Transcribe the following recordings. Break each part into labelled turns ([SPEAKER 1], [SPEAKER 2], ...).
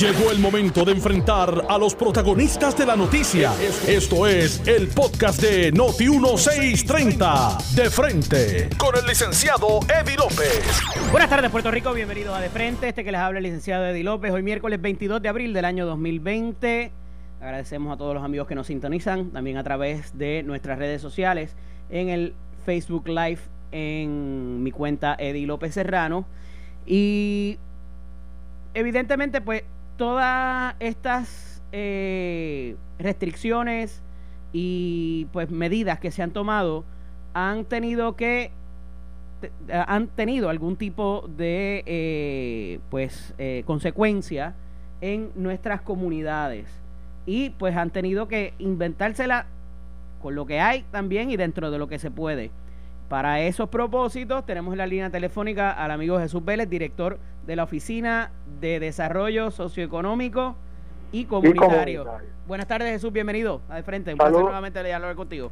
[SPEAKER 1] Llegó el momento de enfrentar a los protagonistas de la noticia. Esto es el podcast de Noti 1630. De frente con el licenciado Eddie López.
[SPEAKER 2] Buenas tardes, Puerto Rico. Bienvenidos a De Frente. Este que les habla el licenciado Eddie López. Hoy miércoles 22 de abril del año 2020. Agradecemos a todos los amigos que nos sintonizan, también a través de nuestras redes sociales, en el Facebook Live, en mi cuenta Eddie López Serrano. Y evidentemente, pues todas estas eh, restricciones y pues medidas que se han tomado han tenido que han tenido algún tipo de eh, pues eh, consecuencia en nuestras comunidades y pues han tenido que inventársela con lo que hay también y dentro de lo que se puede. Para esos propósitos tenemos en la línea telefónica al amigo Jesús Vélez, director de la Oficina de Desarrollo Socioeconómico y Comunitario. Buenas tardes Jesús, bienvenido a De Frente. Un placer nuevamente hablar contigo.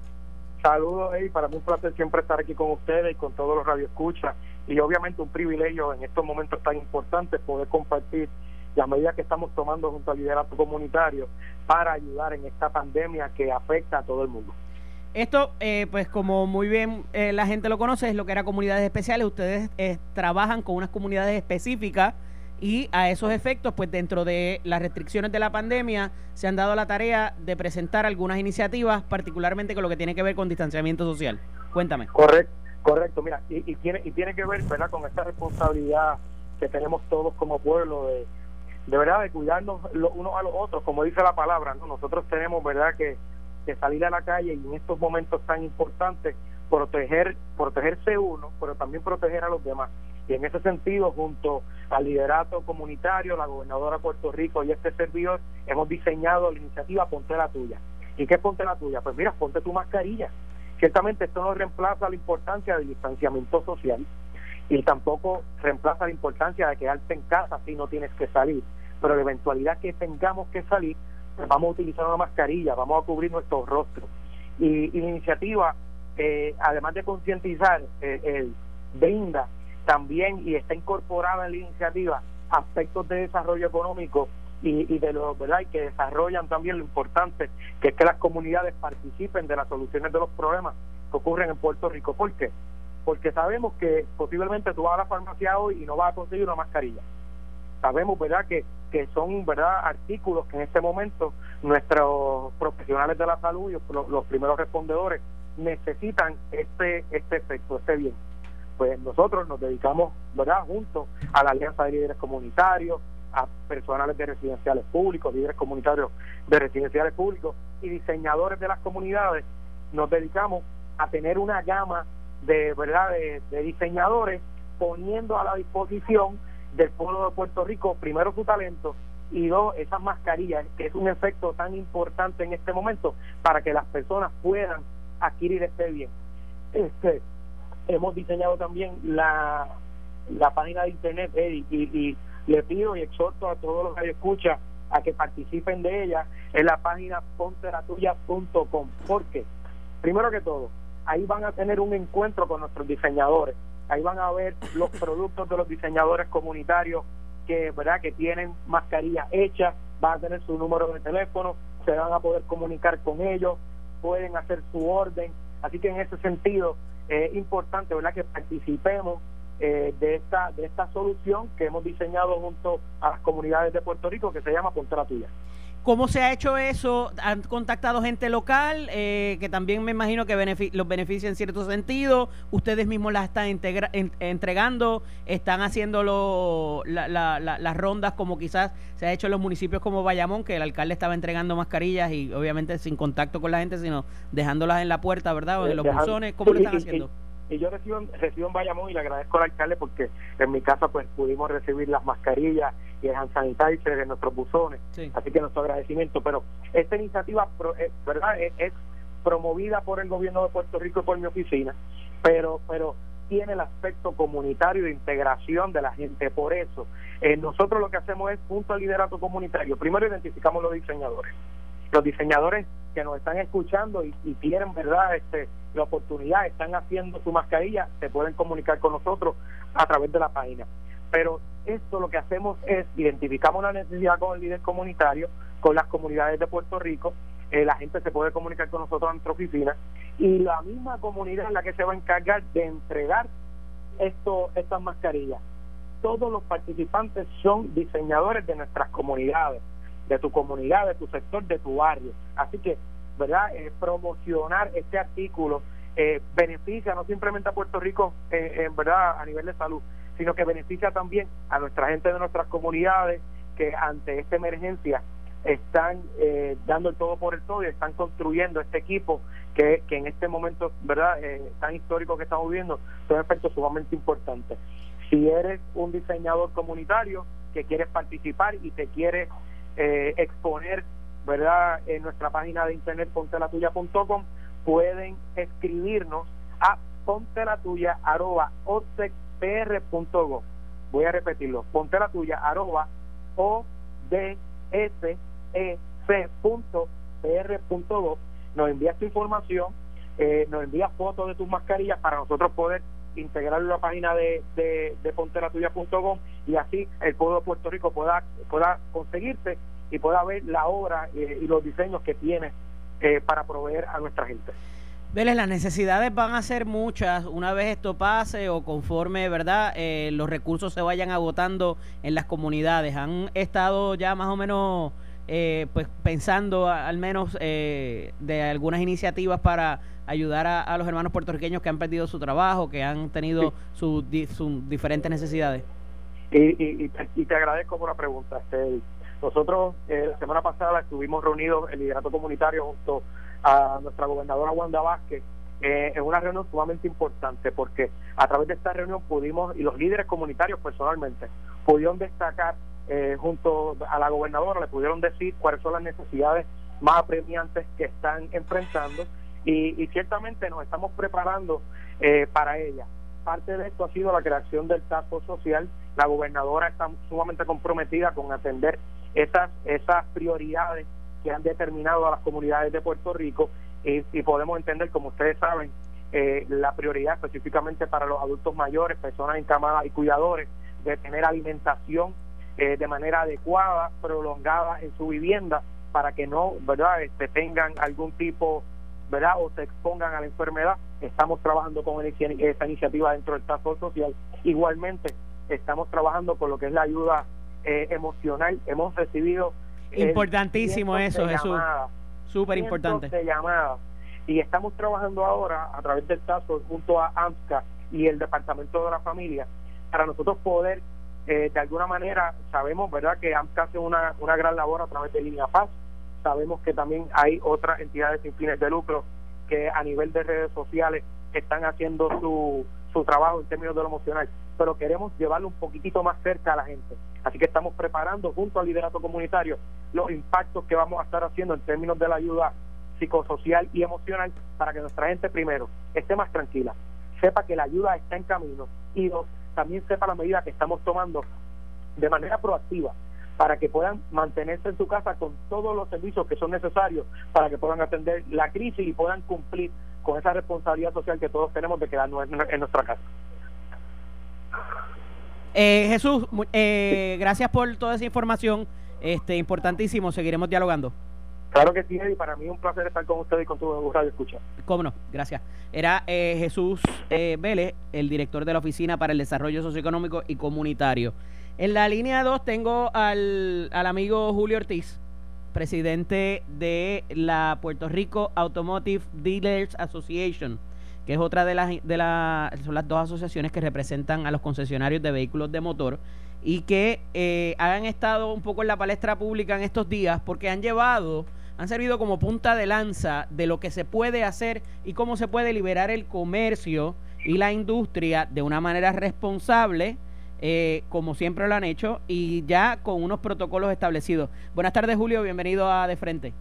[SPEAKER 3] Saludos, y para mí un placer siempre estar aquí con ustedes y con todos los radioescuchas y obviamente un privilegio en estos momentos tan importantes poder compartir las medidas que estamos tomando junto al liderato comunitario para ayudar en esta pandemia que afecta a todo el mundo.
[SPEAKER 2] Esto, eh, pues como muy bien eh, la gente lo conoce, es lo que era comunidades especiales. Ustedes eh, trabajan con unas comunidades específicas y a esos efectos, pues dentro de las restricciones de la pandemia, se han dado la tarea de presentar algunas iniciativas, particularmente con lo que tiene que ver con distanciamiento social. Cuéntame.
[SPEAKER 3] Correcto, correcto. Mira, y, tiene, y tiene que ver, ¿verdad?, con esta responsabilidad que tenemos todos como pueblo de, de verdad, de cuidarnos los unos a los otros, como dice la palabra, ¿no? Nosotros tenemos, ¿verdad?, que salir a la calle y en estos momentos tan importantes proteger protegerse uno, pero también proteger a los demás. Y en ese sentido, junto al liderato comunitario, la gobernadora de Puerto Rico y este servidor, hemos diseñado la iniciativa Ponte la tuya. ¿Y qué Ponte la tuya? Pues mira, ponte tu mascarilla. Ciertamente esto no reemplaza la importancia del distanciamiento social y tampoco reemplaza la importancia de quedarte en casa si no tienes que salir. Pero la eventualidad que tengamos que salir, vamos a utilizar una mascarilla, vamos a cubrir nuestros rostros. Y, la iniciativa, eh, además de concientizar, eh, brinda también y está incorporada en la iniciativa aspectos de desarrollo económico y, de lo verdad y que desarrollan también lo importante que es que las comunidades participen de las soluciones de los problemas que ocurren en Puerto Rico. ¿Por qué? Porque sabemos que posiblemente tú vas a la farmacia hoy y no vas a conseguir una mascarilla sabemos verdad que, que son verdad artículos que en este momento nuestros profesionales de la salud y los, primeros respondedores necesitan este este efecto este bien. Pues nosotros nos dedicamos verdad junto a la alianza de líderes comunitarios a personales de residenciales públicos líderes comunitarios de residenciales públicos y diseñadores de las comunidades. Nos dedicamos a tener una gama de verdad de diseñadores poniendo a la disposición del pueblo de Puerto Rico, primero su talento y dos, esas mascarillas, que es un efecto tan importante en este momento para que las personas puedan adquirir este bien. Este, hemos diseñado también la, la página de internet y, le pido y exhorto a todos los que escuchan a que participen de ella en la página ponteratuya.com. porque Primero que todo, ahí van a tener un encuentro con nuestros diseñadores ahí van a ver los productos de los diseñadores comunitarios que verdad que tienen mascarillas hechas van a tener su número de teléfono se van a poder comunicar con ellos pueden hacer su orden. Así que en ese sentido es importante verdad que participemos eh, de esta de esta solución que hemos diseñado junto a las comunidades de Puerto Rico que se llama Ponte la Tuya.
[SPEAKER 2] ¿Cómo se ha hecho eso? ¿Han contactado gente local eh, que también me imagino que los beneficia en cierto sentido? ¿Ustedes mismos las están entregando? ¿Están haciendo las rondas como quizás se ha hecho en los municipios como Bayamón, que el alcalde estaba entregando mascarillas y obviamente sin contacto con la gente, sino dejándolas en la puerta, ¿verdad? O en los buzones. ¿Cómo lo están haciendo?
[SPEAKER 3] Y yo recibo, recibo en Bayamón y le agradezco al alcalde porque en mi casa pues pudimos recibir las mascarillas y el hand sanitizer de nuestros buzones, así que nuestro agradecimiento, pero esta iniciativa eh, verdad es, promovida por el gobierno de Puerto Rico y por mi oficina, pero pero tiene el aspecto comunitario de integración de la gente, por eso eh, nosotros lo que hacemos es junto al liderato comunitario, primero identificamos los diseñadores, los diseñadores que nos están escuchando y, y quieren verdad este la oportunidad, están haciendo su mascarilla, se pueden comunicar con nosotros a través de la página. Pero esto lo que hacemos es identificamos la necesidad con el líder comunitario, con las comunidades de Puerto Rico, eh, la gente se puede comunicar con nosotros en nuestra oficina y la misma comunidad es la que se va a encargar de entregar esto, estas mascarillas. Todos los participantes son diseñadores de nuestras comunidades, de tu comunidad, de tu sector, de tu barrio. Así que, ¿verdad? Eh, promocionar este artículo eh, beneficia no simplemente a Puerto Rico, eh, en verdad, a nivel de salud, sino que beneficia también a nuestra gente de nuestras comunidades que ante esta emergencia están eh, dando el todo por el todo y están construyendo este equipo que, que en este momento verdad eh, tan histórico que estamos viviendo son aspectos sumamente importantes si eres un diseñador comunitario que quieres participar y te quieres eh, exponer verdad en nuestra página de internet pontelatuya.com pueden escribirnos a pontelatuya arroba voy a repetirlo pontelatuya arroba o d s ec.pr.gov, nos envía tu información, eh, nos envía fotos de tus mascarillas para nosotros poder integrarlo en la página de, de, de ponteratuya.com y así el pueblo de Puerto Rico pueda, pueda conseguirse y pueda ver la obra eh, y los diseños que tiene eh, para proveer a nuestra gente.
[SPEAKER 2] Vélez, las necesidades van a ser muchas una vez esto pase o conforme, ¿verdad? los recursos se vayan agotando en las comunidades. Han estado ya más o menos eh, pues pensando al menos eh, de algunas iniciativas para ayudar a, los hermanos puertorriqueños que han perdido su trabajo, que han tenido sus diferentes necesidades.
[SPEAKER 3] Y, te, agradezco por la pregunta. Este, nosotros eh, la semana pasada estuvimos reunidos el liderato comunitario junto a nuestra gobernadora Wanda Vázquez en una reunión sumamente importante porque a través de esta reunión pudimos, y los líderes comunitarios personalmente, pudieron destacar eh, junto a la gobernadora le pudieron decir cuáles son las necesidades más apremiantes que están enfrentando y, ciertamente nos estamos preparando eh, para ella. Parte de esto ha sido la creación del tapo social. La gobernadora está sumamente comprometida con atender esas, esas prioridades que han determinado a las comunidades de Puerto Rico y, podemos entender, como ustedes saben, eh, la prioridad específicamente para los adultos mayores, personas encamadas y cuidadores, de tener alimentación eh, de manera adecuada, prolongada en su vivienda para que no, ¿verdad?, este, tengan algún tipo, ¿verdad?, o se expongan a la enfermedad. Estamos trabajando con esa iniciativa dentro del Task Social. Igualmente, estamos trabajando con lo que es la ayuda eh, emocional. Hemos recibido...
[SPEAKER 2] Eh, Importantísimo eso, Jesús. Súper importante.
[SPEAKER 3] De llamadas. Y estamos trabajando ahora a través del Task junto a AMSCA y el Departamento de la Familia para nosotros poder eh, de alguna manera sabemos verdad que AMCA hace una, una gran labor a través de Línea Paz, sabemos que también hay otras entidades sin fines de lucro que a nivel de redes sociales están haciendo su, su trabajo en términos de lo emocional, pero queremos llevarlo un poquitito más cerca a la gente. Así que estamos preparando junto al liderato comunitario los impactos que vamos a estar haciendo en términos de la ayuda psicosocial y emocional para que nuestra gente primero esté más tranquila, sepa que la ayuda está en camino y también sepa la medida que estamos tomando de manera proactiva para que puedan mantenerse en su casa con todos los servicios que son necesarios para que puedan atender la crisis y puedan cumplir con esa responsabilidad social que todos tenemos de quedarnos en, nuestra casa.
[SPEAKER 2] Eh, Jesús, eh, gracias por toda esa información, este importantísimo, seguiremos dialogando.
[SPEAKER 3] Claro que sí, y para mí es un placer estar con usted y con tu radio escucha.
[SPEAKER 2] Cómo no, gracias. Era eh, Jesús eh, Vélez, el director de la Oficina para el Desarrollo Socioeconómico y Comunitario. En la línea 2 tengo al, al amigo Julio Ortiz, presidente de la Puerto Rico Automotive Dealers Association, que es otra de las, de las, son las dos asociaciones que representan a los concesionarios de vehículos de motor y que eh, han estado un poco en la palestra pública en estos días porque han llevado han servido como punta de lanza de lo que se puede hacer y cómo se puede liberar el comercio y la industria de una manera responsable, eh, como siempre lo han hecho, y ya con unos protocolos establecidos. Buenas tardes, Julio, bienvenido a De Frente.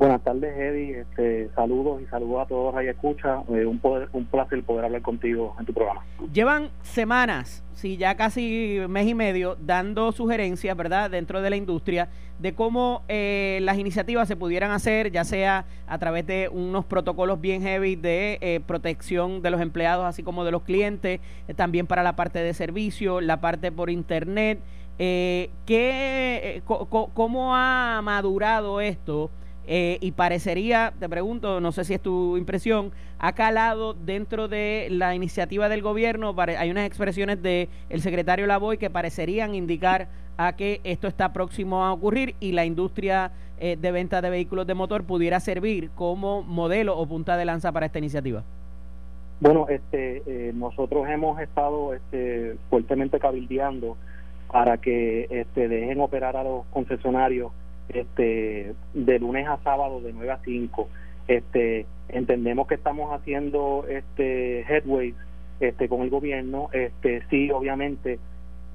[SPEAKER 4] Buenas tardes, Eddie. Este, saludos y saludos a todos ahí escucha. Eh, un, poder, un placer poder hablar contigo en tu programa.
[SPEAKER 2] Llevan semanas, sí, ya casi mes y medio, dando sugerencias, ¿verdad?, dentro de la industria de cómo eh, las iniciativas se pudieran hacer, ya sea a través de unos protocolos bien heavy de eh, protección de los empleados, así como de los clientes, también para la parte de servicio, la parte por internet. ¿qué, ¿Cómo ha madurado esto? Eh, y parecería, te pregunto, no sé si es tu impresión, ha calado dentro de la iniciativa del gobierno, hay unas expresiones del el secretario Lavoy que parecerían indicar a que esto está próximo a ocurrir y la industria eh, de venta de vehículos de motor pudiera servir como modelo o punta de lanza para esta iniciativa.
[SPEAKER 4] Bueno, este, eh, nosotros hemos estado este, fuertemente cabildeando para que este, dejen operar a los concesionarios este, de lunes a sábado de 9 a 5. Este, entendemos que estamos haciendo este headways este, con el gobierno. Este, sí, obviamente,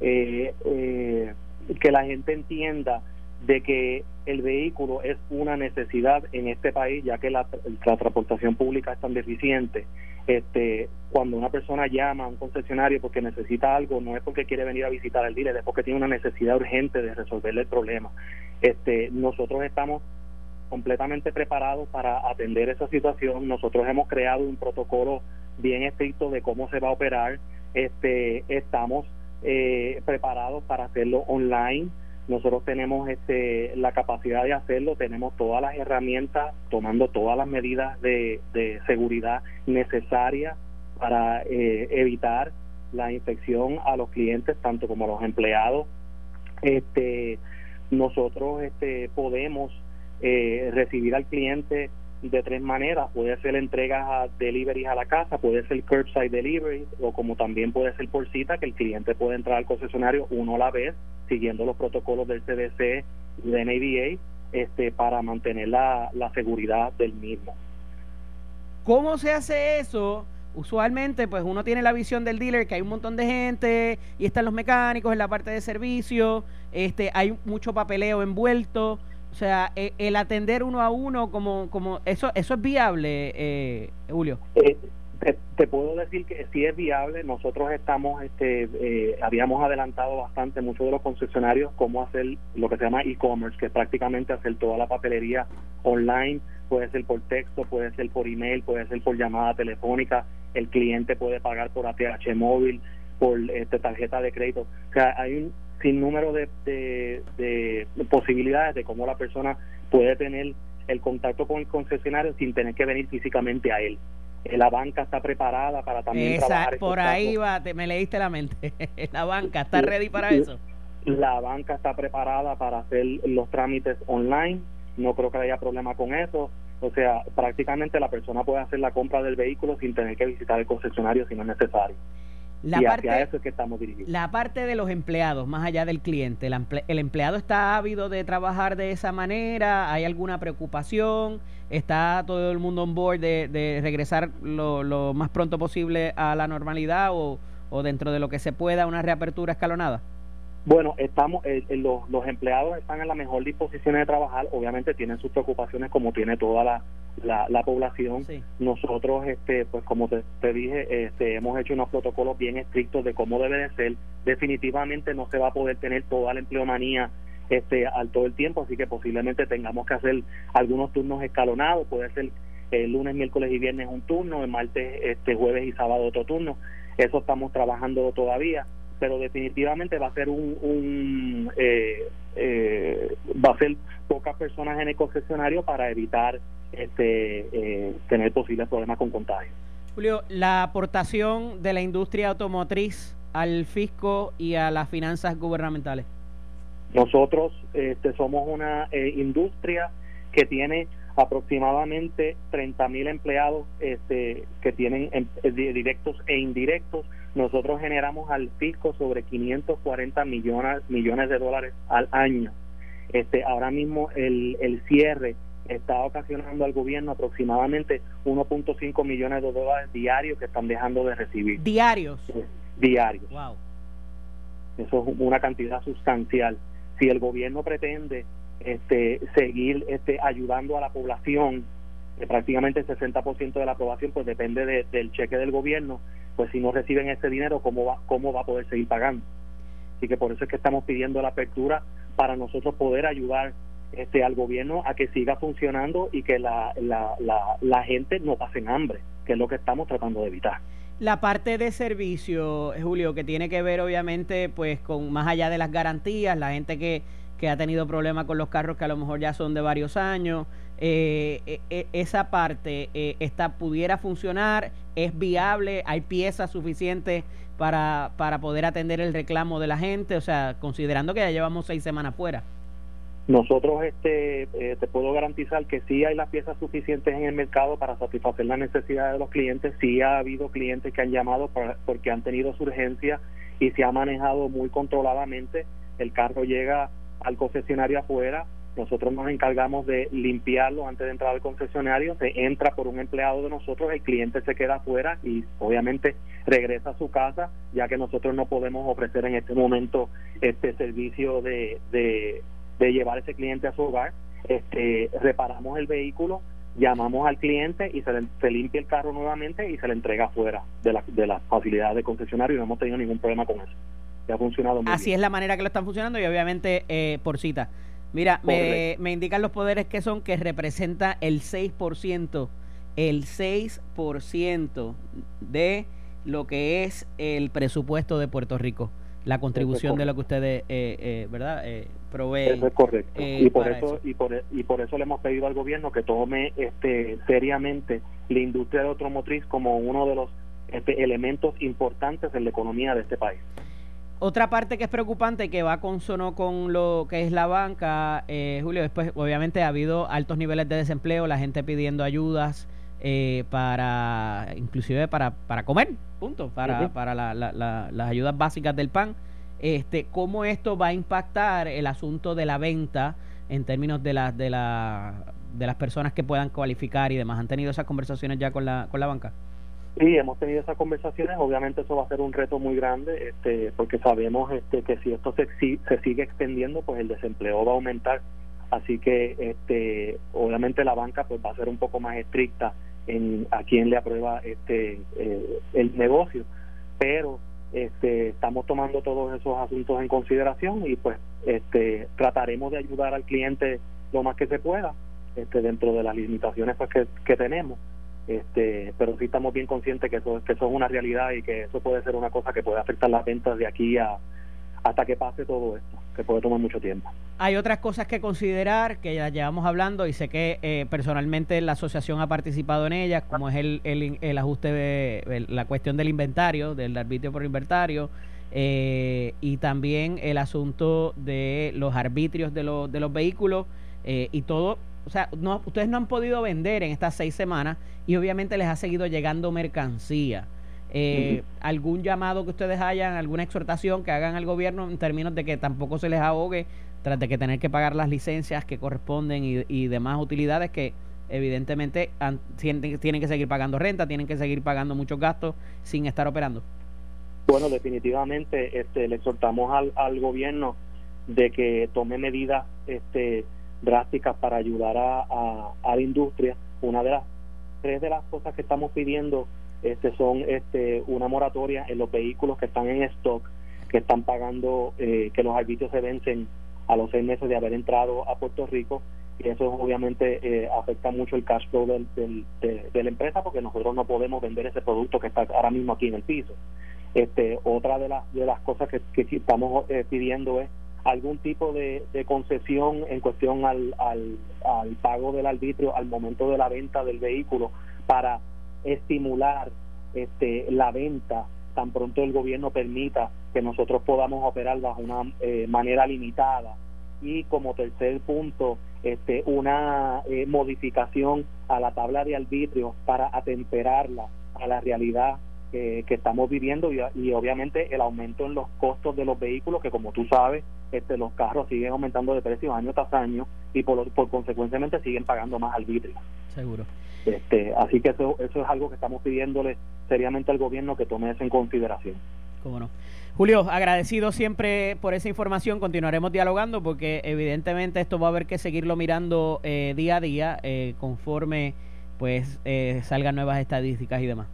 [SPEAKER 4] eh, eh, que la gente entienda de que el vehículo es una necesidad en este país, ya que la, la transportación pública es tan deficiente este, cuando una persona llama a un concesionario porque necesita algo, no es porque quiere venir a visitar al dealer, es porque tiene una necesidad urgente de resolverle el problema. Este, nosotros estamos completamente preparados para atender esa situación. Nosotros hemos creado un protocolo bien estricto de cómo se va a operar. Este, estamos eh, preparados para hacerlo online nosotros tenemos este, la capacidad de hacerlo, tenemos todas las herramientas, tomando todas las medidas de, seguridad necesarias para eh, evitar la infección a los clientes, tanto como a los empleados. Este, nosotros este, podemos eh, recibir al cliente de tres maneras. Puede ser entregas a delivery a la casa, puede ser curbside delivery o como también puede ser por cita que el cliente puede entrar al concesionario uno a la vez siguiendo los protocolos del CDC y de NADA este, para mantener la, la seguridad del mismo.
[SPEAKER 2] ¿Cómo se hace eso? Usualmente, pues uno tiene la visión del dealer que hay un montón de gente y están los mecánicos en la parte de servicio, este, hay mucho papeleo envuelto. O sea, e, el atender uno a uno, como, como eso, eso es viable, eh, Julio.
[SPEAKER 4] Eh, te, puedo decir que sí es viable. Nosotros estamos, este, eh, habíamos adelantado bastante muchos de los concesionarios cómo hacer lo que se llama e-commerce, que es prácticamente hacer toda la papelería online. Puede ser por texto, puede ser por email, puede ser por llamada telefónica. El cliente puede pagar por ATH móvil, por este, tarjeta de crédito. O sea, hay un sin número de, de, posibilidades de cómo la persona puede tener el contacto con el concesionario sin tener que venir físicamente a él. Eh, la banca está preparada para también trabajar.
[SPEAKER 2] Por ahí va, te, me leíste la mente. la banca está ready para eso.
[SPEAKER 4] La banca está preparada para hacer los trámites online. No creo que haya problema con eso. O sea, prácticamente la persona puede hacer la compra del vehículo sin tener que visitar el concesionario si no es necesario.
[SPEAKER 2] La parte, eso es que estamos dirigidos. La parte de los empleados, más allá del cliente, ¿el, empleado está ávido de trabajar de esa manera? ¿Hay alguna preocupación? ¿Está todo el mundo on board de, regresar lo, más pronto posible a la normalidad o, o dentro de lo que se pueda una reapertura escalonada?
[SPEAKER 4] Bueno, estamos, eh, eh, los, los, empleados están en la mejor disposición de trabajar, obviamente tienen sus preocupaciones como tiene toda la, la, población. Nosotros, este, pues como te, dije, este, hemos hecho unos protocolos bien estrictos de cómo debe de ser. Definitivamente no se va a poder tener toda la empleomanía este, al todo el tiempo, así que posiblemente tengamos que hacer algunos turnos escalonados, puede ser el lunes, miércoles y viernes un turno, el martes, este, jueves y sábado otro turno. Eso estamos trabajando todavía pero definitivamente va a ser un, eh, eh, va a ser pocas personas en el concesionario para evitar este eh, tener posibles problemas con contagio.
[SPEAKER 2] Julio, la aportación de la industria automotriz al fisco y a las finanzas gubernamentales.
[SPEAKER 4] Nosotros este, somos una industria que tiene aproximadamente 30 mil empleados este, que tienen em, directos e indirectos nosotros generamos al fisco sobre 540 millones, millones de dólares al año. Este, ahora mismo el, el cierre está ocasionando al gobierno aproximadamente 1.5 millones de dólares diarios que están dejando de recibir.
[SPEAKER 2] ¿Diarios?
[SPEAKER 4] diarios. Wow. Eso es una cantidad sustancial. Si el gobierno pretende este, seguir este, ayudando a la población, que prácticamente el 60% de la aprobación pues depende del cheque del gobierno, pues si no reciben ese dinero, ¿cómo va, ¿cómo va a poder seguir pagando? Así que por eso es que estamos pidiendo la apertura para nosotros poder ayudar este, al gobierno a que siga funcionando y que la, la, la, la gente no pase hambre, que es lo que estamos tratando de evitar.
[SPEAKER 2] La parte de servicio, Julio, que tiene que ver obviamente pues con más allá de las garantías, la gente que, que ha tenido problemas con los carros que a lo mejor ya son de varios años, eh, eh, eh, esa parte eh, esta pudiera funcionar, es viable, hay piezas suficientes para, para poder atender el reclamo de la gente, o sea, considerando que ya llevamos seis semanas fuera.
[SPEAKER 4] Nosotros este, eh, te puedo garantizar que sí hay las piezas suficientes en el mercado para satisfacer las necesidades de los clientes. Sí ha habido clientes que han llamado porque han tenido su urgencia y se ha manejado muy controladamente. El carro llega al concesionario afuera, nosotros nos encargamos de limpiarlo antes de entrar al concesionario, se entra por un empleado de nosotros, el cliente se queda afuera y obviamente regresa a su casa, ya que nosotros no podemos ofrecer en este momento este servicio de, de, llevar ese cliente a su hogar. Este, reparamos el vehículo, llamamos al cliente y se, le, se limpia el carro nuevamente y se le entrega afuera de la, de la facilidad de concesionario y no hemos tenido ningún problema con eso. Ya ha funcionado muy
[SPEAKER 2] Así es la manera que lo están funcionando y obviamente eh, por cita. Mira, me, me, indican los poderes que son que representa el 6%, el 6% de lo que es el presupuesto de Puerto Rico, la contribución de lo que ustedes, eh, eh, ¿verdad? Eh, proveen.
[SPEAKER 4] Eso es correcto. y por eso, Y, por, y por eso le hemos pedido al gobierno que tome este seriamente la industria de automotriz como uno de los este, elementos importantes en la economía de este país.
[SPEAKER 2] Otra parte que es preocupante que va consono con lo que es la banca, eh, Julio, después obviamente ha habido altos niveles de desempleo, la gente pidiendo ayudas eh, para, inclusive para, para comer, punto, para, para las ayudas básicas del pan. Este, ¿Cómo esto va a impactar el asunto de la venta en términos de, la, de, la, de las personas que puedan cualificar y demás? ¿Han tenido esas conversaciones ya con la, con la banca?
[SPEAKER 4] Sí, hemos tenido esas conversaciones. Obviamente eso va a ser un reto muy grande, este, porque sabemos este, que si esto se, se sigue extendiendo, pues el desempleo va a aumentar. Así que, este, obviamente la banca pues va a ser un poco más estricta en a quién le aprueba este eh, el negocio, pero este, estamos tomando todos esos asuntos en consideración y pues este, trataremos de ayudar al cliente lo más que se pueda, este, dentro de las limitaciones pues que tenemos este pero sí estamos bien conscientes que eso que eso es una realidad y que eso puede ser una cosa que puede afectar las ventas de aquí a hasta que pase todo esto, que puede tomar mucho tiempo.
[SPEAKER 2] Hay otras cosas que considerar que ya llevamos hablando y sé que eh, personalmente la asociación ha participado en ellas, como es el, el, el ajuste de la cuestión del inventario, del arbitrio por inventario, eh, y también el asunto de los arbitrios de, los de los vehículos eh, y todo o sea, no, ustedes no han podido vender en estas seis semanas y obviamente les ha seguido llegando mercancía. Eh, ¿Algún llamado que ustedes hayan, alguna exhortación que hagan al gobierno en términos de que tampoco se les ahogue tras de que tener que pagar las licencias que corresponden y, demás utilidades que evidentemente tienen, tienen que seguir pagando renta, tienen que seguir pagando muchos gastos sin estar operando?
[SPEAKER 4] Bueno, definitivamente este, le exhortamos al, al gobierno de que tome medidas este, drásticas para ayudar a, a, la industria. Una de las tres de las cosas que estamos pidiendo este, son este, una moratoria en los vehículos que están en stock, que están pagando, eh, que los arbitrios se vencen a los seis meses de haber entrado a Puerto Rico y eso obviamente eh, afecta mucho el cash flow del, de, la empresa porque nosotros no podemos vender ese producto que está ahora mismo aquí en el piso. Este, otra de las, de las cosas que, que estamos eh, pidiendo es algún tipo de, concesión en cuestión al, al, pago del arbitrio al momento de la venta del vehículo para estimular este, la venta tan pronto el gobierno permita que nosotros podamos operar bajo una eh, manera limitada. Y como tercer punto este, una eh, modificación a la tabla de arbitrio para atemperarla a la realidad que estamos viviendo y, y, obviamente el aumento en los costos de los vehículos que como tú sabes este, los carros siguen aumentando de precio año tras año y por, por consecuentemente siguen pagando más arbitrio.
[SPEAKER 2] Seguro.
[SPEAKER 4] Este, así que eso, eso es algo que estamos pidiéndole seriamente al gobierno que tome eso en consideración.
[SPEAKER 2] Cómo no. Julio, agradecido siempre por esa información. Continuaremos dialogando porque evidentemente esto va a haber que seguirlo mirando eh, día a día eh, conforme pues eh, salgan nuevas estadísticas y demás.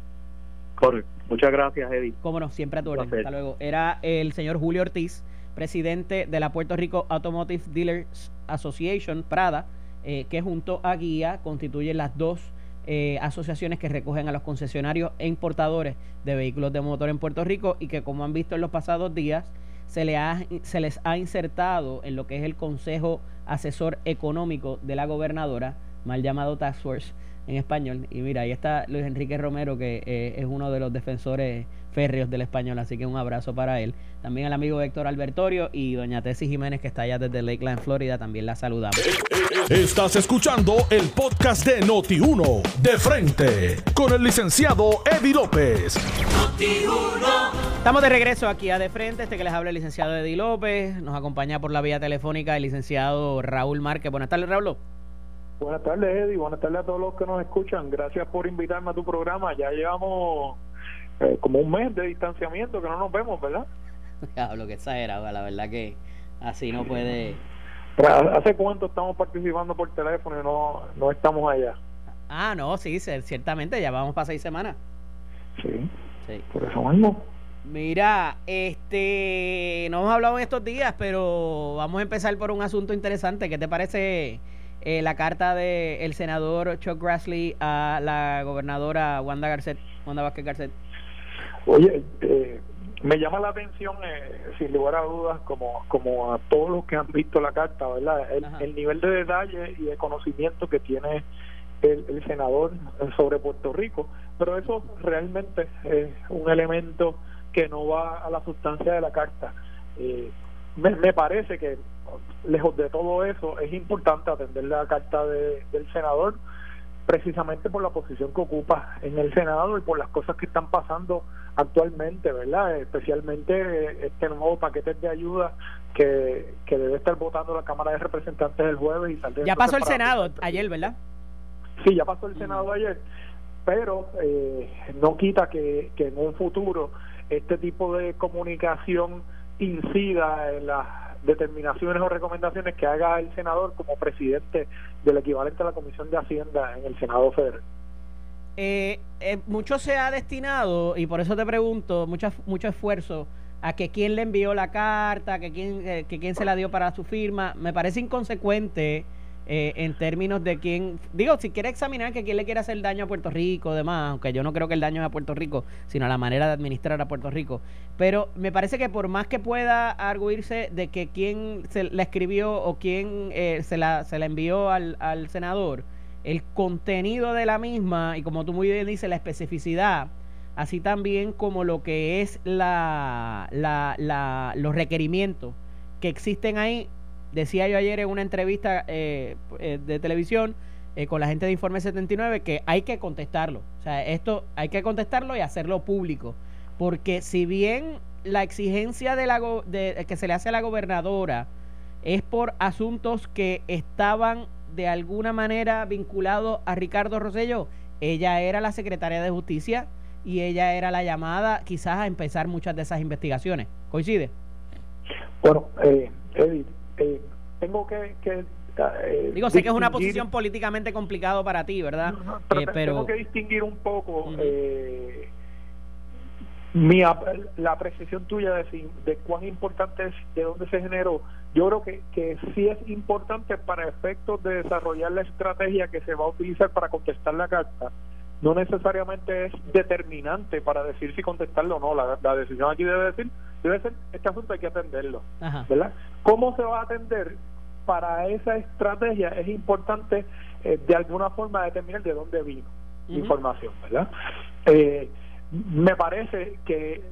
[SPEAKER 4] Muchas gracias, Eddie.
[SPEAKER 2] Cómo no, siempre a tu orden. Hasta luego. Era el señor Julio Ortiz, presidente de la Puerto Rico Automotive Dealers Association, Prada, que junto a Guía constituye las dos eh, asociaciones que recogen a los concesionarios e importadores de vehículos de motor en Puerto Rico y que como han visto en los pasados días se, le ha, se les ha insertado en lo que es el Consejo Asesor Económico de la Gobernadora, mal llamado Task Force en español. Y mira, ahí está Luis Enrique Romero, que eh, es uno de los defensores férreos del español, así que un abrazo para él. También al amigo Héctor Albertorio y doña Tessie Jiménez, que está allá desde Lakeland, Florida, también la saludamos.
[SPEAKER 1] Estás escuchando el podcast de Noti1, de frente, con el licenciado Eddie López.
[SPEAKER 2] Estamos de regreso aquí a De Frente, este que les habla el licenciado Eddie López, nos acompaña por la vía telefónica el licenciado Raúl Márquez. Buenas tardes, Raúl.
[SPEAKER 5] Buenas tardes, Eddie. Buenas tardes a todos los que nos escuchan. Gracias por invitarme a tu programa. Ya llevamos eh, como un mes de distanciamiento que no nos vemos, ¿verdad?
[SPEAKER 2] Lo que exagerado, la verdad que así no puede.
[SPEAKER 5] ¿Hace cuánto estamos participando por teléfono y no, no estamos allá?
[SPEAKER 2] Ah, no, sí, ciertamente, ya vamos para seis semanas.
[SPEAKER 5] Sí, sí. por eso mismo.
[SPEAKER 2] Mira, este, no hemos hablado en estos días, pero vamos a empezar por un asunto interesante. ¿Qué te parece eh, la carta del senador Chuck Grassley a la gobernadora Wanda Garcet, Wanda Vázquez Garcet?
[SPEAKER 5] Oye, eh, me llama la atención, eh, sin lugar a dudas, como, como a todos los que han visto la carta, ¿verdad? El, nivel de detalle y de conocimiento que tiene el, senador sobre Puerto Rico, pero eso realmente es un elemento que no va a la sustancia de la carta. Eh, me, me, parece que, lejos de todo eso, es importante atender la carta de, del senador precisamente por la posición que ocupa en el Senado y por las cosas que están pasando actualmente, ¿verdad? Especialmente este nuevo paquete de ayuda que, que debe estar votando la Cámara de Representantes el jueves y
[SPEAKER 2] Ya pasó el Senado ayer, ¿verdad?
[SPEAKER 5] Sí, ya pasó el Senado ayer, pero eh, no quita que, que en un futuro este tipo de comunicación incida en las determinaciones o recomendaciones que haga el senador como presidente del equivalente a la Comisión de Hacienda en el Senado Federal.
[SPEAKER 2] Eh, eh, mucho se ha destinado, y por eso te pregunto, mucho, mucho esfuerzo a que quién le envió la carta, que quién, eh, que quién se la dio para su firma. Me parece inconsecuente eh, en términos de quién, digo, si quiere examinar que quién le quiere hacer daño a Puerto Rico, demás, aunque yo no creo que el daño es a Puerto Rico, sino a la manera de administrar a Puerto Rico. Pero me parece que por más que pueda arguirse de que quién se la escribió o quién eh, se, la, se la envió al, al senador, el contenido de la misma y como tú muy bien dices, la especificidad, así también como lo que es la, la, la, los requerimientos que existen ahí, Decía yo ayer en una entrevista eh, eh, de televisión eh, con la gente de Informe 79 que hay que contestarlo. O sea, esto hay que contestarlo y hacerlo público. Porque si bien la exigencia de la de, que se le hace a la gobernadora es por asuntos que estaban de alguna manera vinculados a Ricardo Rosello, ella era la secretaria de Justicia y ella era la llamada quizás a empezar muchas de esas investigaciones. ¿Coincide?
[SPEAKER 5] Bueno, eh, Edith, eh, tengo que,
[SPEAKER 2] eh, Digo, sé que es una posición políticamente complicado para ti, ¿verdad?
[SPEAKER 5] Eh, pero, tengo que distinguir un poco mi, la apreciación tuya de, de cuán importante es, de dónde se generó. Yo creo que, que sí es importante para efectos de desarrollar la estrategia que se va a utilizar para contestar la carta. No necesariamente es determinante para decir si contestarlo o no. La, la decisión aquí debe decir debe ser, este asunto hay que atenderlo, ¿verdad? ¿Cómo se va a atender? Para esa estrategia es importante eh, de alguna forma determinar de dónde vino información, ¿verdad? Eh, me parece que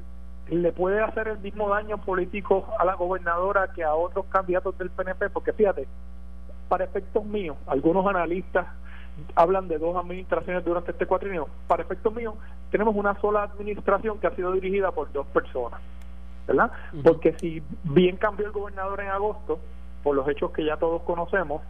[SPEAKER 5] le puede hacer el mismo daño político a la gobernadora que a otros candidatos del PNP, porque fíjate, para efectos míos, algunos analistas hablan de dos administraciones durante este cuatrienio. Para efectos míos, tenemos una sola administración que ha sido dirigida por dos personas. ¿Verdad? Porque si bien cambió el gobernador en agosto, por los hechos que ya todos conocemos,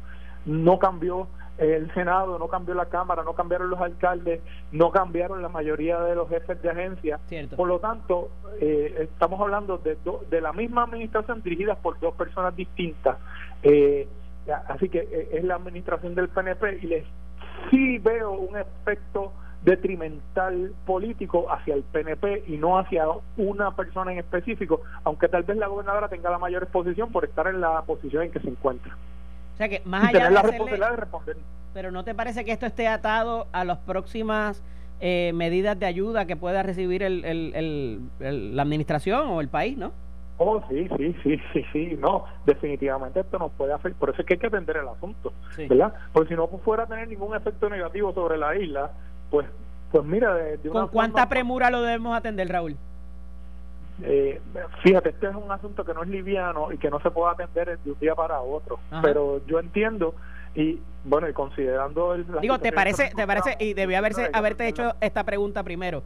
[SPEAKER 5] no cambió el Senado, no cambió la Cámara, no cambiaron los alcaldes, no cambiaron la mayoría de los jefes de agencia. Por lo tanto, eh, estamos hablando de, de la misma administración dirigida por dos personas distintas. Eh, así que eh, es la administración del PNP y les sí veo un efecto detrimental político hacia el PNP y no hacia una persona en específico, aunque tal vez la gobernadora tenga la mayor exposición por estar en la posición en que se encuentra.
[SPEAKER 2] O sea que más allá de la responsabilidad de responder. Pero ¿no te parece que esto esté atado a las próximas eh, medidas de ayuda que pueda recibir el, el, la administración o el país, no?
[SPEAKER 5] Oh, sí, sí, sí, sí, sí, no, definitivamente esto nos puede hacer, por eso es que hay que atender el asunto, ¿verdad? Porque si no fuera a tener ningún efecto negativo sobre la isla, pues, pues mira, de,
[SPEAKER 2] ¿con cuánta premura lo debemos atender, Raúl?
[SPEAKER 5] Eh, fíjate, este es un asunto que no es liviano y que no se puede atender de un día para otro, pero yo entiendo y bueno, y considerando el
[SPEAKER 2] Digo, ¿te parece te parece y debí haberse haberte hecho esta pregunta primero?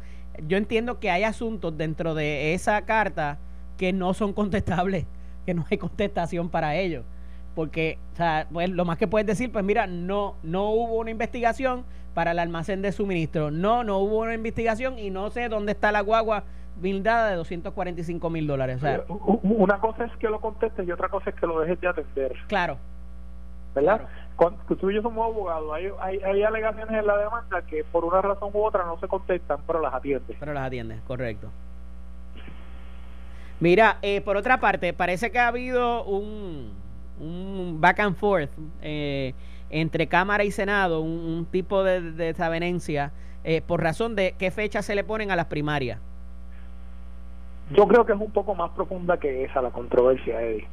[SPEAKER 2] Yo entiendo que hay asuntos dentro de esa carta que no son contestables, que no hay contestación para ellos. Porque, o sea, pues lo más que puedes decir, pues mira, no, no hubo una investigación para el almacén de suministro. No, no hubo una investigación y no sé dónde está la guagua blindada de 245 mil dólares. O sea,
[SPEAKER 5] una cosa es que lo contestes y otra cosa es que lo dejes de atender.
[SPEAKER 2] Claro.
[SPEAKER 5] ¿Verdad? Cuando tú y yo somos abogados, hay, hay, hay, alegaciones en la demanda que por una razón u otra no se contestan, pero las atiendes.
[SPEAKER 2] Pero las atiendes, correcto. Mira, eh, por otra parte, parece que ha habido un, un back and forth eh, entre Cámara y Senado, un, tipo de, desavenencia, eh, por razón de qué fecha se le ponen a las primarias.
[SPEAKER 5] Yo creo que es un poco más profunda que esa la controversia, Eddie.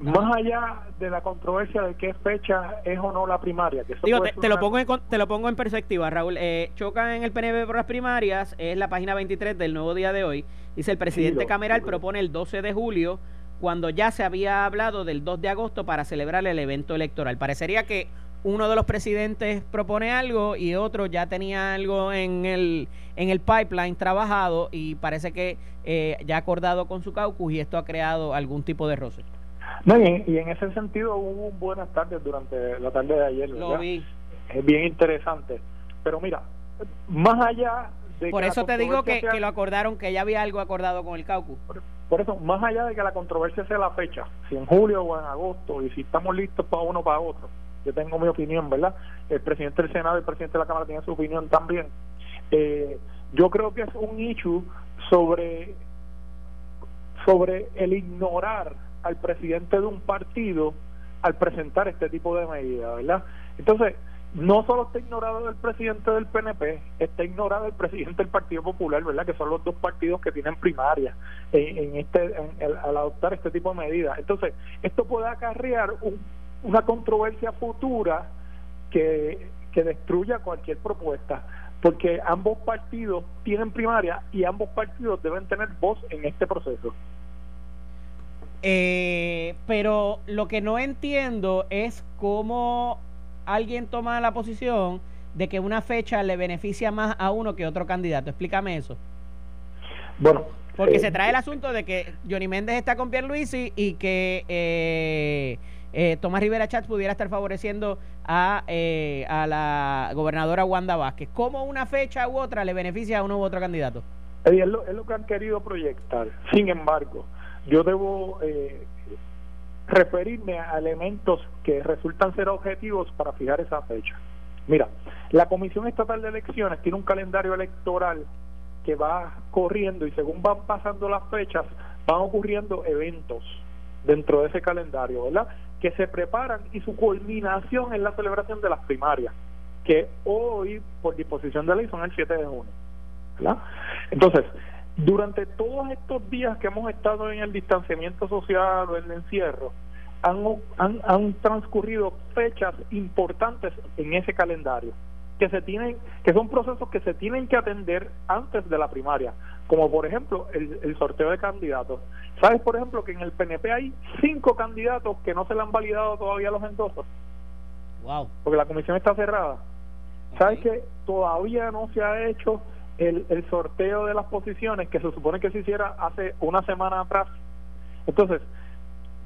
[SPEAKER 5] más allá de la controversia de qué fecha es o no la primaria. Que
[SPEAKER 2] Digo, te, lo pongo en, te lo pongo en perspectiva, Raúl. Eh, chocan en el PNB por las primarias, es la página 23 del nuevo día de hoy. Dice el presidente Cameral propone el 12 de julio, cuando ya se había hablado del 2 de agosto para celebrar el evento electoral. Parecería que uno de los presidentes propone algo y otro ya tenía algo en el, en el pipeline trabajado y parece que eh, ya acordado con su caucus y esto ha creado algún tipo de roce.
[SPEAKER 5] No, y, en, ese sentido hubo buenas tardes durante la tarde de ayer.
[SPEAKER 2] Lo vi.
[SPEAKER 5] Es bien interesante. Pero mira, más allá
[SPEAKER 2] por eso te digo que, lo acordaron, que ya había algo acordado con el caucus.
[SPEAKER 5] Por, eso, más allá de que la controversia sea la fecha, si en julio o en agosto, y si estamos listos para uno o para otro, yo tengo mi opinión, ¿verdad? El presidente del Senado y el presidente de la Cámara tienen su opinión también. Eh, yo creo que es un issue sobre, sobre el ignorar al presidente de un partido al presentar este tipo de medidas, ¿verdad? Entonces, no solo está ignorado el presidente del PNP, está ignorado el presidente del Partido Popular, ¿verdad? Que son los dos partidos que tienen primaria en, este al adoptar este tipo de medidas. Entonces, esto puede acarrear una controversia futura que, que destruya cualquier propuesta, porque ambos partidos tienen primaria y ambos partidos deben tener voz en este proceso.
[SPEAKER 2] Eh, pero lo que no entiendo es cómo alguien toma la posición de que una fecha le beneficia más a uno que otro candidato. Explícame eso.
[SPEAKER 5] Bueno.
[SPEAKER 2] Porque se eh, trae el asunto de que Johnny Méndez está con Pierluisi y que eh, eh, Tomás Rivera Chats pudiera estar favoreciendo a, a la gobernadora Wanda Vázquez. ¿Cómo una fecha u otra le beneficia a uno u otro candidato?
[SPEAKER 5] Es lo, es lo que han querido proyectar. Sin embargo, yo debo referirme a elementos que resultan ser objetivos para fijar esa fecha. Mira, la Comisión Estatal de Elecciones tiene un calendario electoral que va corriendo y según van pasando las fechas van ocurriendo eventos dentro de ese calendario, ¿verdad? Que se preparan y su culminación es la celebración de las primarias, que hoy por disposición de ley son el 7 de junio, ¿verdad? Entonces, durante todos estos días que hemos estado en el distanciamiento social o en el encierro, han, han, transcurrido fechas importantes en ese calendario que se tienen que son procesos que se tienen que atender antes de la primaria. Como por ejemplo el, sorteo de candidatos. Sabes por ejemplo que en el PNP hay cinco candidatos que no se le han validado todavía los endosos
[SPEAKER 2] wow.
[SPEAKER 5] Porque la comisión está cerrada. Sabes que todavía no se ha hecho el, el sorteo de las posiciones que se supone que se hiciera hace una semana atrás. Entonces,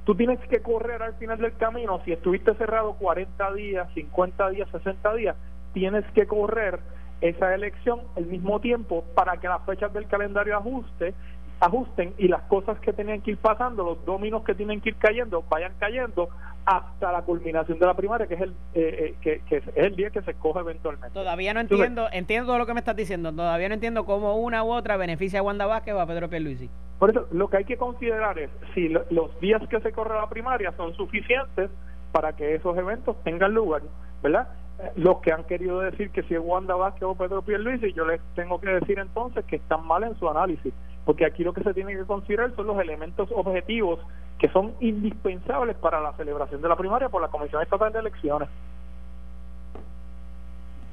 [SPEAKER 5] tú tienes que correr al final del camino, si estuviste cerrado 40 días, 50 días, 60 días, tienes que correr esa elección al mismo tiempo para que las fechas del calendario ajuste ajusten y las cosas que tenían que ir pasando, los dominos que tienen que ir cayendo, vayan cayendo hasta la culminación de la primaria, que es el eh, eh, que, es el día que se escoge eventualmente.
[SPEAKER 2] Todavía no entiendo, entiendo todo lo que me estás diciendo, todavía no entiendo cómo una u otra beneficia a Wanda Vázquez o a Pedro Pierluisi.
[SPEAKER 5] Por eso, lo que hay que considerar es si los días que se corre la primaria son suficientes para que esos eventos tengan lugar, ¿verdad? Los que han querido decir que si es Wanda Vázquez o Pedro Pierluisi, yo les tengo que decir entonces que están mal en su análisis, porque aquí lo que se tiene que considerar son los elementos objetivos que son indispensables para la celebración de la primaria por la Comisión Estatal de Elecciones.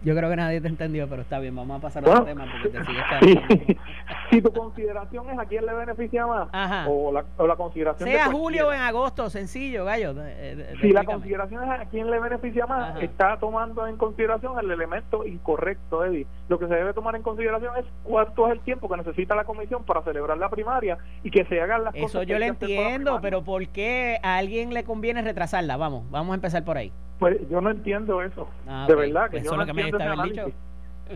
[SPEAKER 2] Yo creo que nadie te entendió, pero está bien, vamos a pasar a otro tema porque te sigues
[SPEAKER 5] Si tu consideración es a quién le beneficia más, O, la, o la consideración
[SPEAKER 2] sea julio o en agosto, sencillo, gallo.
[SPEAKER 5] si la consideración es a quién le beneficia más, está tomando en consideración el elemento incorrecto, Eddie. Lo que se debe tomar en consideración es cuánto es el tiempo que necesita la comisión para celebrar la primaria y que se hagan las
[SPEAKER 2] cosas. Eso yo le entiendo, pero ¿por qué a alguien le conviene retrasarla? Vamos, vamos a empezar por ahí.
[SPEAKER 5] Pues yo no entiendo eso. Ah, de verdad que yo no entiendo ese análisis.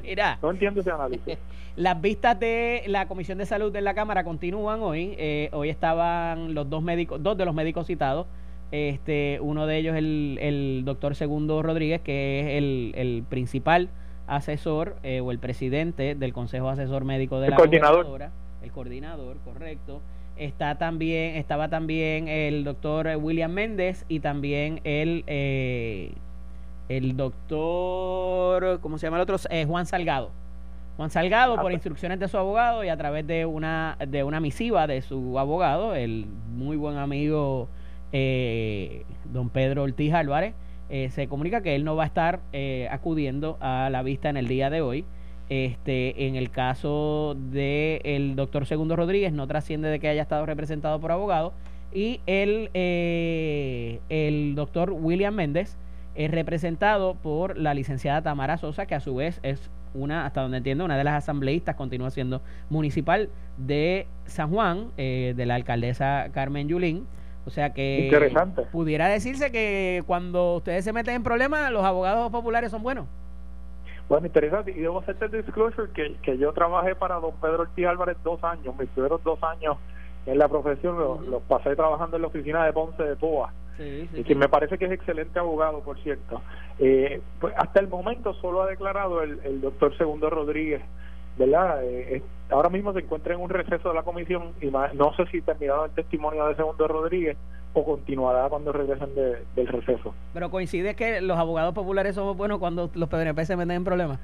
[SPEAKER 2] Mira,
[SPEAKER 5] no entiendo ese análisis.
[SPEAKER 2] Las vistas de la Comisión de Salud de la Cámara continúan hoy. Eh, hoy estaban los dos médicos, dos de los médicos citados. Este, uno de ellos el, el doctor Segundo Rodríguez, que es el, el principal asesor eh, o el presidente del Consejo Asesor Médico de
[SPEAKER 5] el
[SPEAKER 2] la
[SPEAKER 5] coordinador.
[SPEAKER 2] El coordinador, correcto está también estaba también el doctor William Méndez y también el eh, el doctor cómo se llama el otro eh, Juan Salgado. Juan Salgado por instrucciones de su abogado y a través de una de una misiva de su abogado el muy buen amigo eh, don Pedro Ortiz Álvarez se comunica que él no va a estar acudiendo a la vista en el día de hoy este, en el caso del el doctor Segundo Rodríguez, no trasciende de que haya estado representado por abogado. Y el, eh, el doctor William Méndez es representado por la licenciada Tamara Sosa, que a su vez es una, hasta donde entiendo, una de las asambleístas, continúa siendo municipal de San Juan, eh, de la alcaldesa Carmen Yulín. O sea que pudiera decirse que cuando ustedes se meten en problemas, los abogados populares son buenos.
[SPEAKER 5] Bueno, interesante. Y debo hacerte el disclosure que, que yo trabajé para don Pedro Ortiz Álvarez dos años, mis primeros dos años en la profesión los, pasé trabajando en la oficina de Ponce de Poa. y que me parece que es excelente abogado, por cierto. Eh, pues hasta el momento solo ha declarado el, el doctor Segundo Rodríguez, ¿verdad? Eh, ahora mismo se encuentra en un receso de la comisión y no sé si terminado el testimonio de Segundo Rodríguez o continuará cuando regresen del receso.
[SPEAKER 2] Pero coincide que los abogados populares somos buenos cuando los PNP se meten en problemas.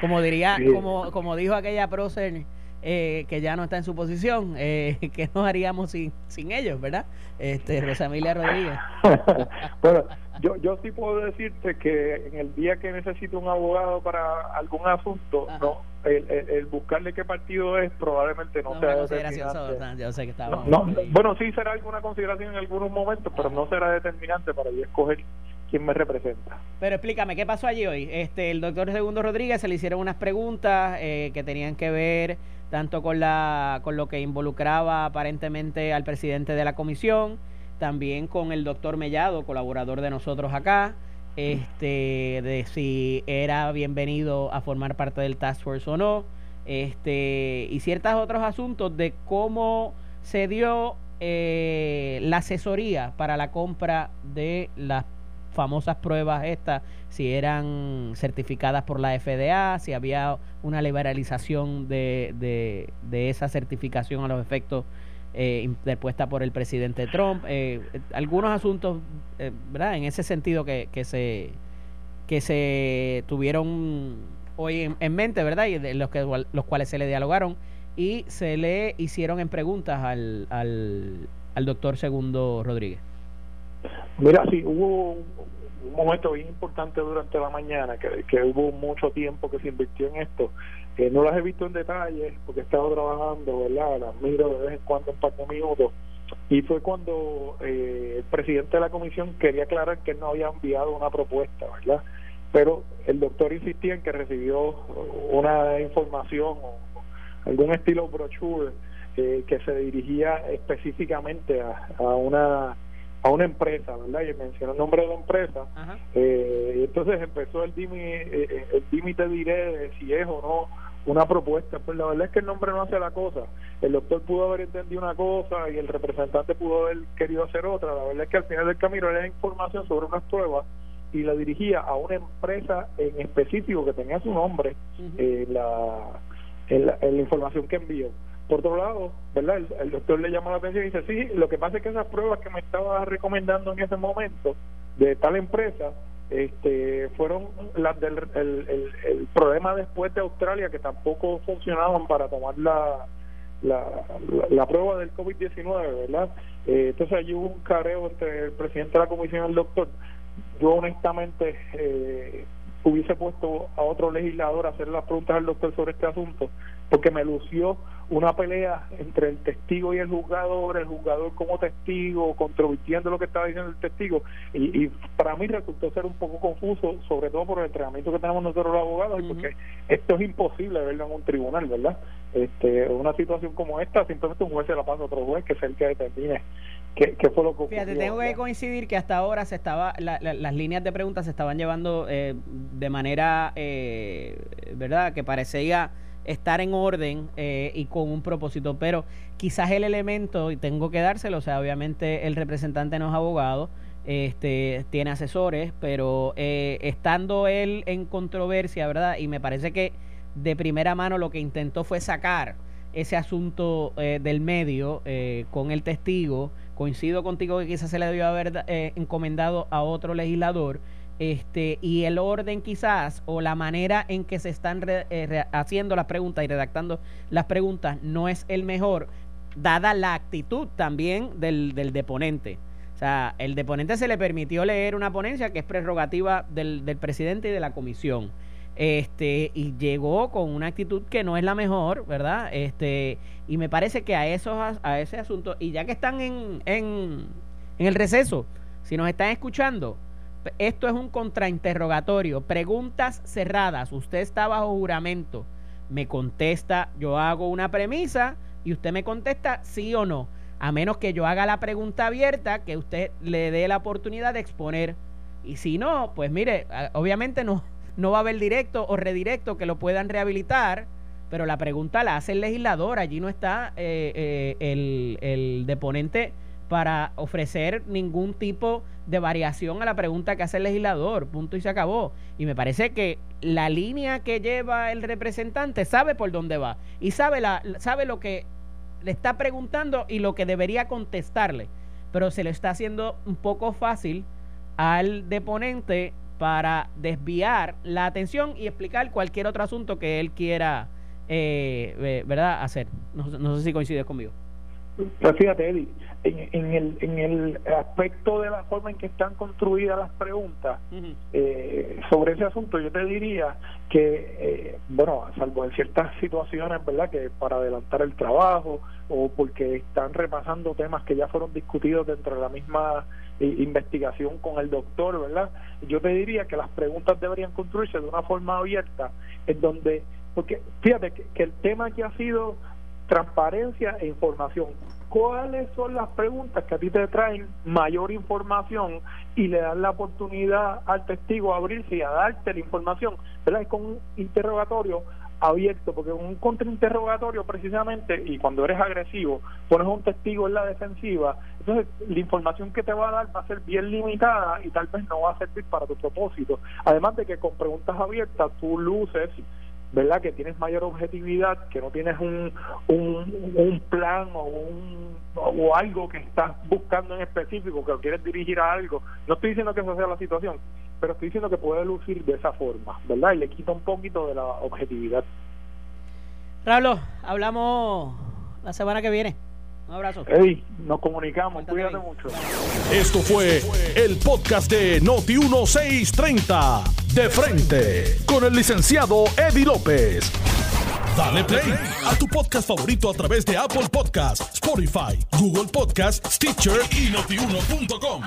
[SPEAKER 2] Como diría, como, como dijo aquella prócer eh, que ya no está en su posición, eh, ¿qué nos haríamos sin, sin ellos, verdad? Este, Rosa Emilia Rodríguez.
[SPEAKER 5] bueno, yo, yo sí puedo decirte que en el día que necesito un abogado para algún asunto, no el, buscarle qué partido es probablemente no, sea
[SPEAKER 2] determinante. yo sé que estaba
[SPEAKER 5] bueno, sí será alguna consideración en algunos momentos, pero no será determinante para yo escoger quién me representa.
[SPEAKER 2] Pero explícame, ¿qué pasó allí hoy? Este, el doctor Segundo Rodríguez se le hicieron unas preguntas eh, que tenían que ver tanto con, la, con lo que involucraba aparentemente al presidente de la comisión, también con el doctor Mellado, colaborador de nosotros acá, este, de si era bienvenido a formar parte del Task Force o no, este, y ciertos otros asuntos de cómo se dio eh, la asesoría para la compra de las famosas pruebas estas, si eran certificadas por la FDA, si había una liberalización de, de, de esa certificación a los efectos eh, interpuesta por el presidente Trump, eh, algunos asuntos, eh, ¿verdad? En ese sentido que, que se que se tuvieron hoy en, mente, ¿verdad? Y de los que los cuales se le dialogaron y se le hicieron en preguntas al, al, al doctor Segundo Rodríguez.
[SPEAKER 5] Mira, sí, hubo un, momento bien importante durante la mañana, que, que hubo mucho tiempo que se invirtió en esto, que no las he visto en detalle porque he estado trabajando, ¿verdad? Las miro de vez en cuando en par de minutos. Y fue cuando eh, el presidente de la comisión quería aclarar que no había enviado una propuesta, ¿verdad? Pero el doctor insistía en que recibió una información o algún estilo brochure eh, que se dirigía específicamente a, a una a una empresa, ¿verdad? Y mencionó el nombre de la empresa. Eh, y entonces empezó el dimi, eh, el dimi te diré de si es o no una propuesta. Pues la verdad es que el nombre no hace la cosa. El doctor pudo haber entendido una cosa y el representante pudo haber querido hacer otra. La verdad es que al final del camino era información sobre unas pruebas y la dirigía a una empresa en específico que tenía su nombre en, la, en, la, información que envió. Por otro lado, ¿verdad? El, doctor le llama la atención y dice, sí, lo que pasa es que esas pruebas que me estaba recomendando en ese momento de tal empresa este fueron las del el, el, problema después de Australia que tampoco funcionaban para tomar la la, la, prueba del COVID-19, ¿verdad? Eh, entonces allí hubo un careo entre el presidente de la comisión y el doctor. Yo honestamente eh, hubiese puesto a otro legislador a hacer las preguntas al doctor sobre este asunto, porque me lució una pelea entre el testigo y el juzgador, el juzgador como testigo, controvirtiendo lo que estaba diciendo el testigo, y, para mí resultó ser un poco confuso, sobre todo por el entrenamiento que tenemos nosotros los abogados, porque esto es imposible verlo en un tribunal, ¿verdad? Este, una situación como esta, simplemente un juez se la pasa a otro juez, que es el que determine qué, fue lo que ocurrió.
[SPEAKER 2] Fíjate, tengo que coincidir que hasta ahora se estaba, las líneas de preguntas se estaban llevando eh, de manera, eh, ¿verdad? Que parecía estar en orden eh, y con un propósito, pero quizás el elemento, y tengo que dárselo, o sea, obviamente el representante no es abogado, este, tiene asesores, pero eh, estando él en controversia, ¿verdad? Y me parece que de primera mano lo que intentó fue sacar ese asunto eh, del medio con el testigo. Coincido contigo que quizás se le debió haber encomendado a otro legislador este, y el orden quizás o la manera en que se están eh, haciendo las preguntas y redactando las preguntas no es el mejor, dada la actitud también del, del deponente. O sea, el deponente se le permitió leer una ponencia que es prerrogativa del, del presidente y de la comisión. Este, y llegó con una actitud que no es la mejor, ¿verdad? Este, y me parece que a esos, a ese asunto, y ya que están en, en, en el receso, si nos están escuchando, esto es un contrainterrogatorio, preguntas cerradas. Usted está bajo juramento. Me contesta, yo hago una premisa y usted me contesta sí o no. A menos que yo haga la pregunta abierta, que usted le dé la oportunidad de exponer. Y si no, pues mire, obviamente no, no va a haber directo o redirecto que lo puedan rehabilitar, pero la pregunta la hace el legislador. Allí no está eh, eh, el, el deponente para ofrecer ningún tipo de variación a la pregunta que hace el legislador, punto y se acabó. Y me parece que la línea que lleva el representante sabe por dónde va y sabe, la, sabe lo que le está preguntando y lo que debería contestarle, pero se le está haciendo un poco fácil al deponente para desviar la atención y explicar cualquier otro asunto que él quiera eh, ¿verdad? hacer. No, no sé si coincides conmigo.
[SPEAKER 5] Pues fíjate, Eddie, en, el, en el aspecto de la forma en que están construidas las preguntas eh, sobre ese asunto, yo te diría que, eh, bueno, salvo en ciertas situaciones, ¿verdad?, que para adelantar el trabajo o porque están repasando temas que ya fueron discutidos dentro de la misma eh, investigación con el doctor, ¿verdad? Yo te diría que las preguntas deberían construirse de una forma abierta, en donde, porque fíjate que el tema que ha sido transparencia e información. ¿Cuáles son las preguntas que a ti te traen mayor información y le dan la oportunidad al testigo a abrirse y a darte la información? ¿Verdad? Es con un interrogatorio abierto, porque un contrainterrogatorio precisamente, y cuando eres agresivo, pones un testigo en la defensiva, entonces la información que te va a dar va a ser bien limitada y tal vez no va a servir para tu propósito. Además de que con preguntas abiertas tú luces ¿verdad? Que tienes mayor objetividad, que no tienes un, un, plan o, un, o algo que estás buscando en específico, que quieres dirigir a algo. No estoy diciendo que esa sea la situación, pero estoy diciendo que puede lucir de esa forma, ¿verdad? Y le quita un poquito de la objetividad.
[SPEAKER 2] Pablo, hablamos la semana que viene. Un abrazo.
[SPEAKER 5] Hey, nos comunicamos. Cuídate mucho.
[SPEAKER 1] Esto fue el podcast de Noti1630. De frente. Con el licenciado Eddie López. Dale play a tu podcast favorito a través de Apple Podcasts, Spotify, Google Podcasts, Stitcher y notiuno.com.